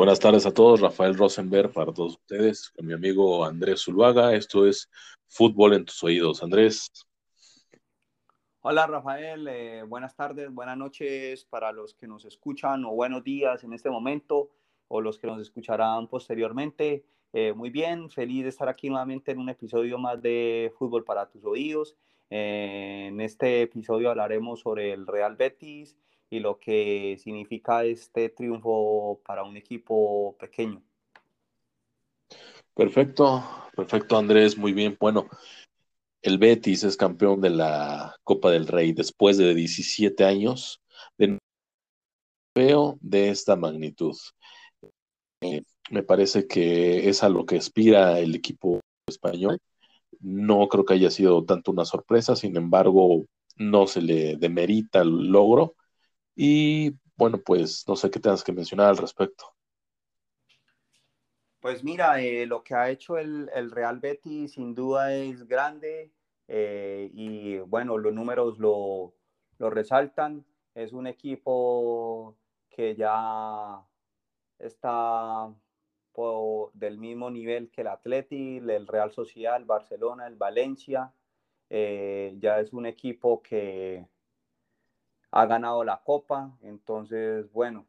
Buenas tardes a todos, Rafael Rosenberg para todos ustedes, con mi amigo Andrés Zuluaga. Esto es Fútbol en tus oídos. Andrés. Hola Rafael, eh, buenas tardes, buenas noches para los que nos escuchan o buenos días en este momento o los que nos escucharán posteriormente. Eh, muy bien, feliz de estar aquí nuevamente en un episodio más de Fútbol para tus oídos. Eh, en este episodio hablaremos sobre el Real Betis y lo que significa este triunfo para un equipo pequeño. Perfecto, perfecto Andrés, muy bien. Bueno, el Betis es campeón de la Copa del Rey después de 17 años de de esta magnitud. Eh, me parece que es a lo que aspira el equipo español. No creo que haya sido tanto una sorpresa, sin embargo, no se le demerita el logro y bueno, pues no sé qué tengas que mencionar al respecto. Pues mira, eh, lo que ha hecho el, Real Betis sin duda es grande eh, y bueno, los números lo, resaltan. Es un equipo que ya está del mismo nivel que el Atleti, el Real Sociedad, el Barcelona, el Valencia. Eh, ya es un equipo que, ha ganado la copa, entonces, bueno,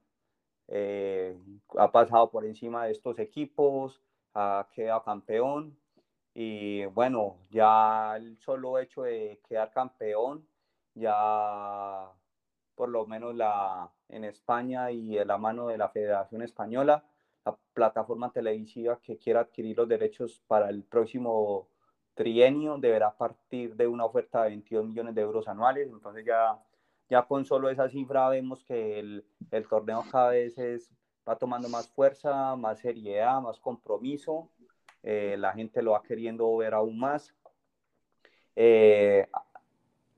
eh, ha pasado por encima de estos equipos, ha quedado campeón y bueno, ya el solo hecho de quedar campeón, ya por lo menos la, en España y de la mano de la Federación Española, la plataforma televisiva que quiera adquirir los derechos para el próximo trienio deberá partir de una oferta de 22 millones de euros anuales, entonces ya ya con solo esa cifra vemos que el, el torneo cada vez es, va tomando más fuerza, más seriedad, más compromiso. Eh, la gente lo va queriendo ver aún más. Eh,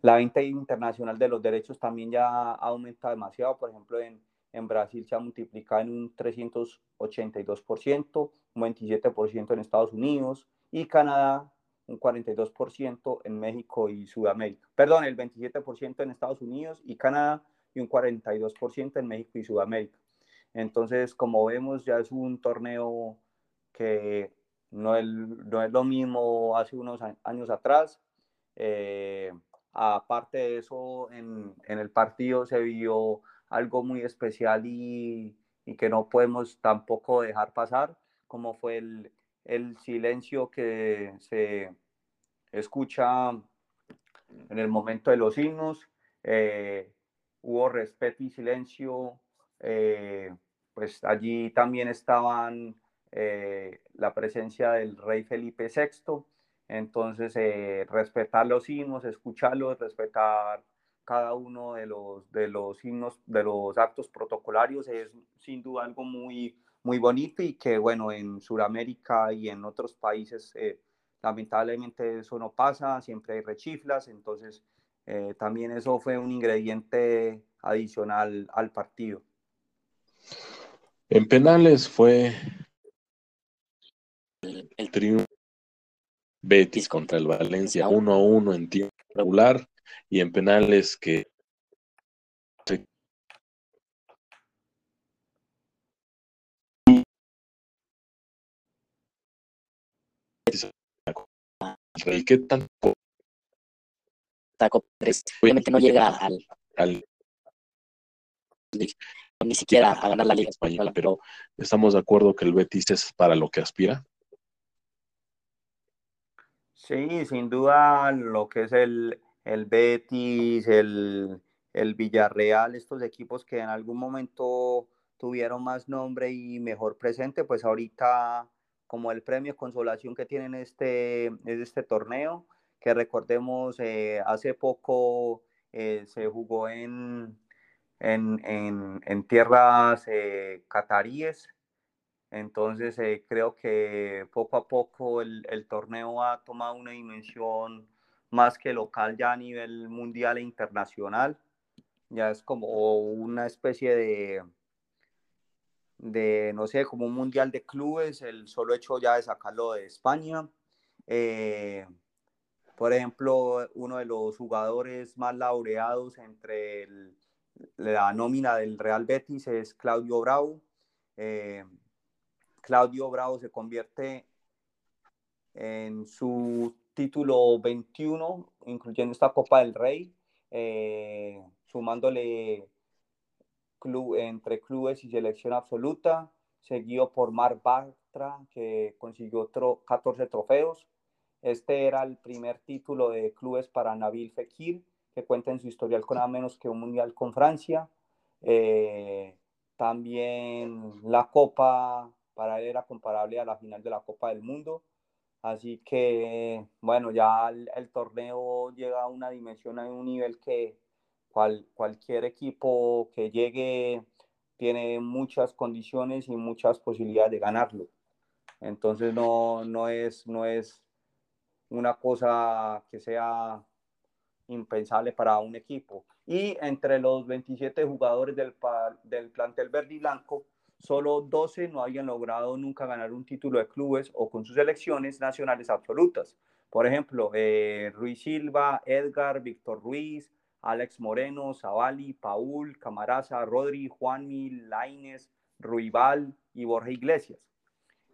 la venta internacional de los derechos también ya aumenta demasiado. Por ejemplo, en, en Brasil se ha multiplicado en un 382%, un 27% en Estados Unidos y Canadá un 42% en México y Sudamérica. Perdón, el 27% en Estados Unidos y Canadá y un 42% en México y Sudamérica. Entonces, como vemos, ya es un torneo que no es, no es lo mismo hace unos años atrás. Eh, aparte de eso, en, en, el partido se vio algo muy especial y, y, que no podemos tampoco dejar pasar, como fue el, el silencio que se escucha en el momento de los himnos. Eh, hubo respeto y silencio. Eh, pues allí también estaban eh, la presencia del rey Felipe VI. Entonces, respetar los himnos, escucharlos, respetar cada uno de los, de los himnos, de los actos protocolarios es sin duda algo muy, muy bonito y que, bueno, en Sudamérica y en otros países, eh, lamentablemente eso no pasa, siempre hay rechiflas, entonces eh, también eso fue un ingrediente adicional al partido. En penales fue el, triunfo Betis contra el Valencia 1 a 1 en tiempo regular y en penales que ¿Qué tanto? obviamente no llega al, al ni siquiera a ganar la Liga Española, pero estamos de acuerdo que el Betis es para lo que aspira. Sí, sin duda lo que es el, el Betis, el, el Villarreal, estos equipos que en algún momento tuvieron más nombre y mejor presente, pues ahorita como el premio consolación que tienen este, este torneo, que recordemos, eh, hace poco eh, se jugó en, en, tierras eh, cataríes, entonces creo que poco a poco el, el, torneo ha tomado una dimensión más que local ya a nivel mundial e internacional, ya es como una especie de de, no sé, como un mundial de clubes, el solo hecho ya de sacarlo de España. Eh, por ejemplo, uno de los jugadores más laureados entre la nómina del Real Betis es Claudio Bravo. Eh, Claudio Bravo se convierte en su título 21, incluyendo esta Copa del Rey, eh, sumándole club, entre clubes y selección absoluta, seguido por Mar Bartra, que consiguió otro, 14 trofeos. Este era el primer título de clubes para Nabil Fekir, que cuenta en su historial con nada menos que un mundial con Francia. Eh, también la Copa para él era comparable a la final de la Copa del Mundo. Así que, bueno, ya el, torneo llega a una dimensión, a un nivel que cual, cualquier equipo que llegue tiene muchas condiciones y muchas posibilidades de ganarlo. Entonces no, no, es, no es una cosa que sea impensable para un equipo. Y entre los 27 jugadores del, del plantel verde y blanco, solo 12 no habían logrado nunca ganar un título de clubes o con sus selecciones nacionales absolutas. Por ejemplo, eh, Ruiz Silva, Edgar, Víctor Ruiz, Alex Moreno, Zavali, Paul, Camaraza, Rodri, Juanmi, Laines, Ruibal y Borja Iglesias.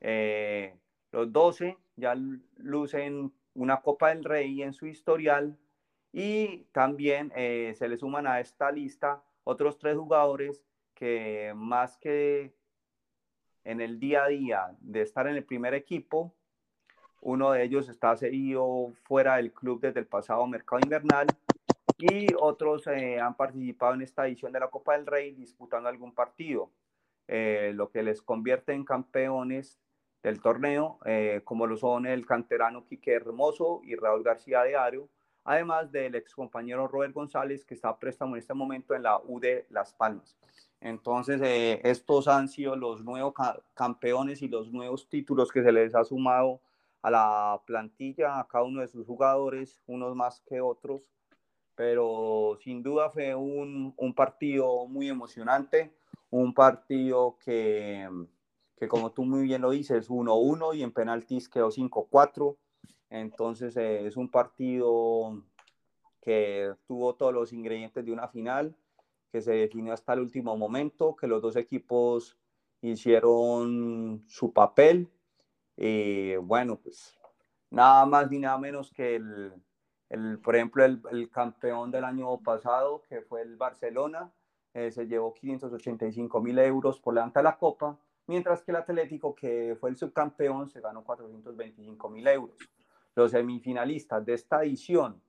Eh, los 12 ya lucen una Copa del Rey en su historial y también eh, se le suman a esta lista otros tres jugadores que más que en el día a día de estar en el primer equipo, uno de ellos está seguido fuera del club desde el pasado mercado invernal y otros eh, han participado en esta edición de la Copa del Rey disputando algún partido, eh, lo que les convierte en campeones del torneo, como lo son el canterano Quique Hermoso y Raúl García de Ario, además del ex compañero Robert González, que está préstamo en este momento en la U de Las Palmas. Entonces, eh, estos han sido los nuevos campeones y los nuevos títulos que se les ha sumado a la plantilla, a cada uno de sus jugadores, unos más que otros, pero sin duda fue un, un partido muy emocionante, un partido que, que, como tú muy bien lo dices, 1-1 y en penaltis quedó 5-4 entonces eh, es un partido que tuvo todos los ingredientes de una final, que se definió hasta el último momento, que los dos equipos hicieron su papel. Y bueno, pues nada más ni nada menos que el, el por ejemplo, el, el, campeón del año pasado, que fue el Barcelona, eh, se llevó 585 mil euros por de la Copa, mientras que el Atlético, que fue el subcampeón, se ganó 425 mil euros. Los semifinalistas de esta edición,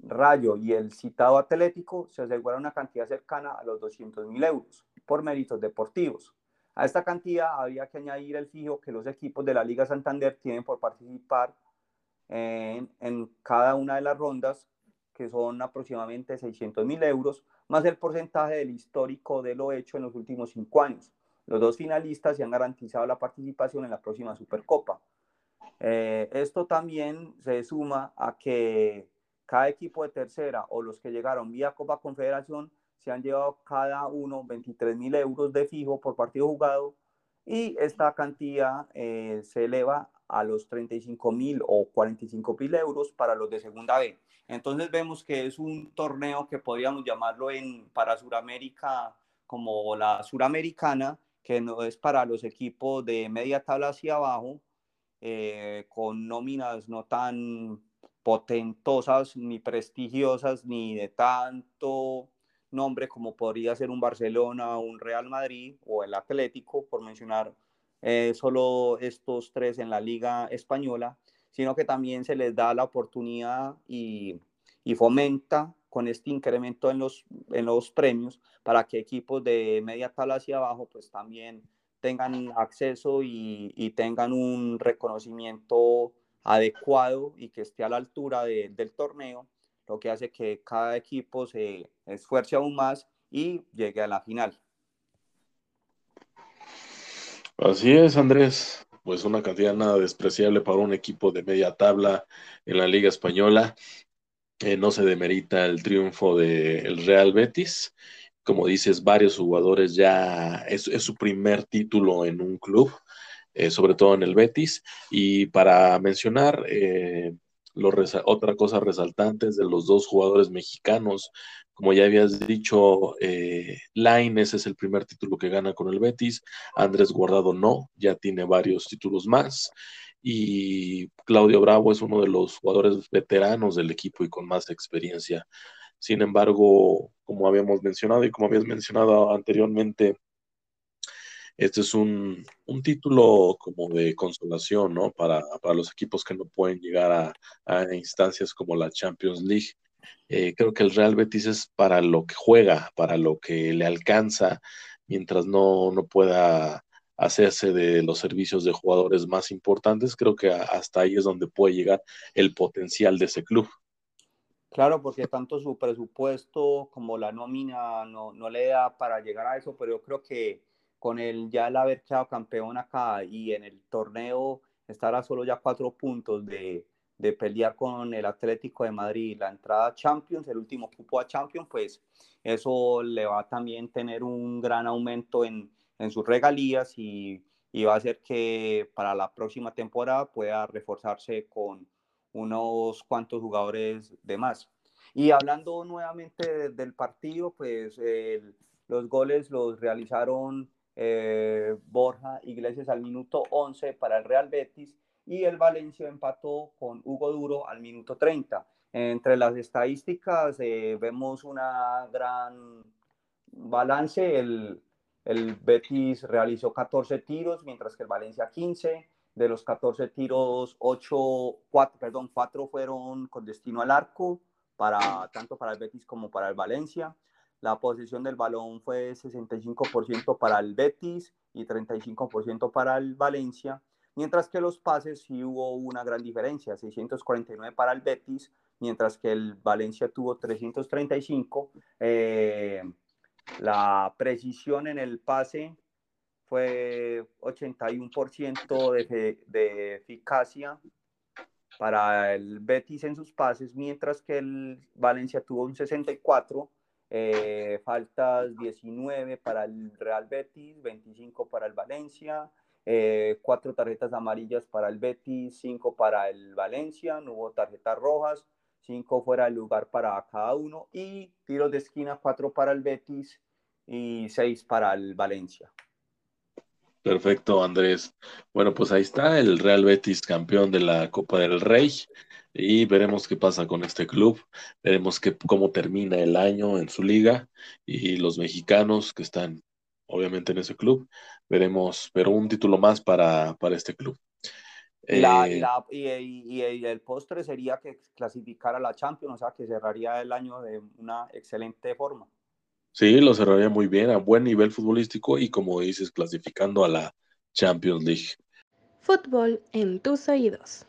Rayo y el citado Atlético, se aseguran una cantidad cercana a los 200 mil euros por méritos deportivos. A esta cantidad había que añadir el fijo que los equipos de la Liga Santander tienen por participar en, en cada una de las rondas, que son aproximadamente 600 mil euros, más el porcentaje del histórico de lo hecho en los últimos cinco años. Los dos finalistas se han garantizado la participación en la próxima Supercopa. Eh, esto también se suma a que cada equipo de tercera o los que llegaron vía Copa Confederación se han llevado cada uno 23 mil euros de fijo por partido jugado y esta cantidad eh, se eleva a los 35 mil o 45 mil euros para los de segunda B. Entonces vemos que es un torneo que podríamos llamarlo en, para Suramérica como la Suramericana, que no es para los equipos de media tabla hacia abajo, eh, con nóminas no tan potentosas ni prestigiosas ni de tanto nombre como podría ser un Barcelona, un Real Madrid o el Atlético, por mencionar eh, solo estos tres en la liga española, sino que también se les da la oportunidad y, fomenta con este incremento en los, en los premios para que equipos de media tabla hacia abajo pues también tengan acceso y, tengan un reconocimiento adecuado y que esté a la altura del torneo, lo que hace que cada equipo se esfuerce aún más y llegue a la final. Así es, Andrés. Pues una cantidad nada despreciable para un equipo de media tabla en la Liga Española. no se demerita el triunfo del Real Betis como dices, varios jugadores ya es, su primer título en un club, eh, sobre todo en el Betis. Y para mencionar eh, otra cosa resaltante es de los dos jugadores mexicanos Como ya habías dicho, eh, Laines es el primer título que gana con el Betis, Andrés Guardado no, ya tiene varios títulos más y Claudio Bravo es uno de los jugadores veteranos del equipo y con más experiencia. Sin embargo, como habíamos mencionado y como habías mencionado anteriormente, este es un, título como de consolación, ¿no? Para, los equipos que no pueden llegar a, instancias como la Champions League. Eh, creo que el Real Betis es para lo que juega, para lo que le alcanza, mientras no, no pueda hacerse de los servicios de jugadores más importantes, creo que hasta ahí es donde puede llegar el potencial de ese club. Claro, porque tanto su presupuesto como la nómina no, no le da para llegar a eso, pero yo creo que con el ya el haber quedado campeón acá y en el torneo estar a solo ya cuatro puntos de, de pelear con el Atlético de Madrid, la entrada a Champions, el último cupo a Champions, pues eso le va a también tener un gran aumento en, en sus regalías y, y, va a hacer que para la próxima temporada pueda reforzarse con unos cuantos jugadores de más. Y hablando nuevamente del partido, pues los goles los realizaron eh, Borja Iglesias al minuto 11 para el Real Betis y el Valencia empató con Hugo Duro al minuto 30. Entre las estadísticas eh, vemos una gran balance. El, el Betis realizó 14 tiros, mientras que el Valencia 15. De los 14 tiros, 8, 4, perdón, 4 fueron con destino al arco, para, tanto para el Betis como para el Valencia. La posición del balón fue 65% para el Betis y 35% para el Valencia, mientras que los pases sí hubo una gran diferencia, 649 para el Betis, mientras que el Valencia tuvo 335. Eh, la precisión en el pase fue 81% de, de, eficacia para el Betis en sus pases, mientras que el Valencia tuvo un 64, eh, faltas 19 para el Real Betis, 25 para el Valencia, eh, cuatro tarjetas amarillas para el Betis, cinco para el Valencia, no hubo tarjetas rojas, cinco fuera del lugar para cada uno y tiros de esquina, cuatro para el Betis y seis para el Valencia. Perfecto, Andrés. Bueno, pues ahí está el Real Betis campeón de la Copa del Rey y veremos qué pasa con este club, veremos cómo termina el año en su liga y los mexicanos que están obviamente en ese club, veremos, pero un título más para, para este club. Eh, y, el postre sería que clasificara la Champions, o sea, que cerraría el año de una excelente forma. Sí, lo cerraría muy bien, a buen nivel futbolístico y como dices, clasificando a la Champions League. Fútbol en tus oídos.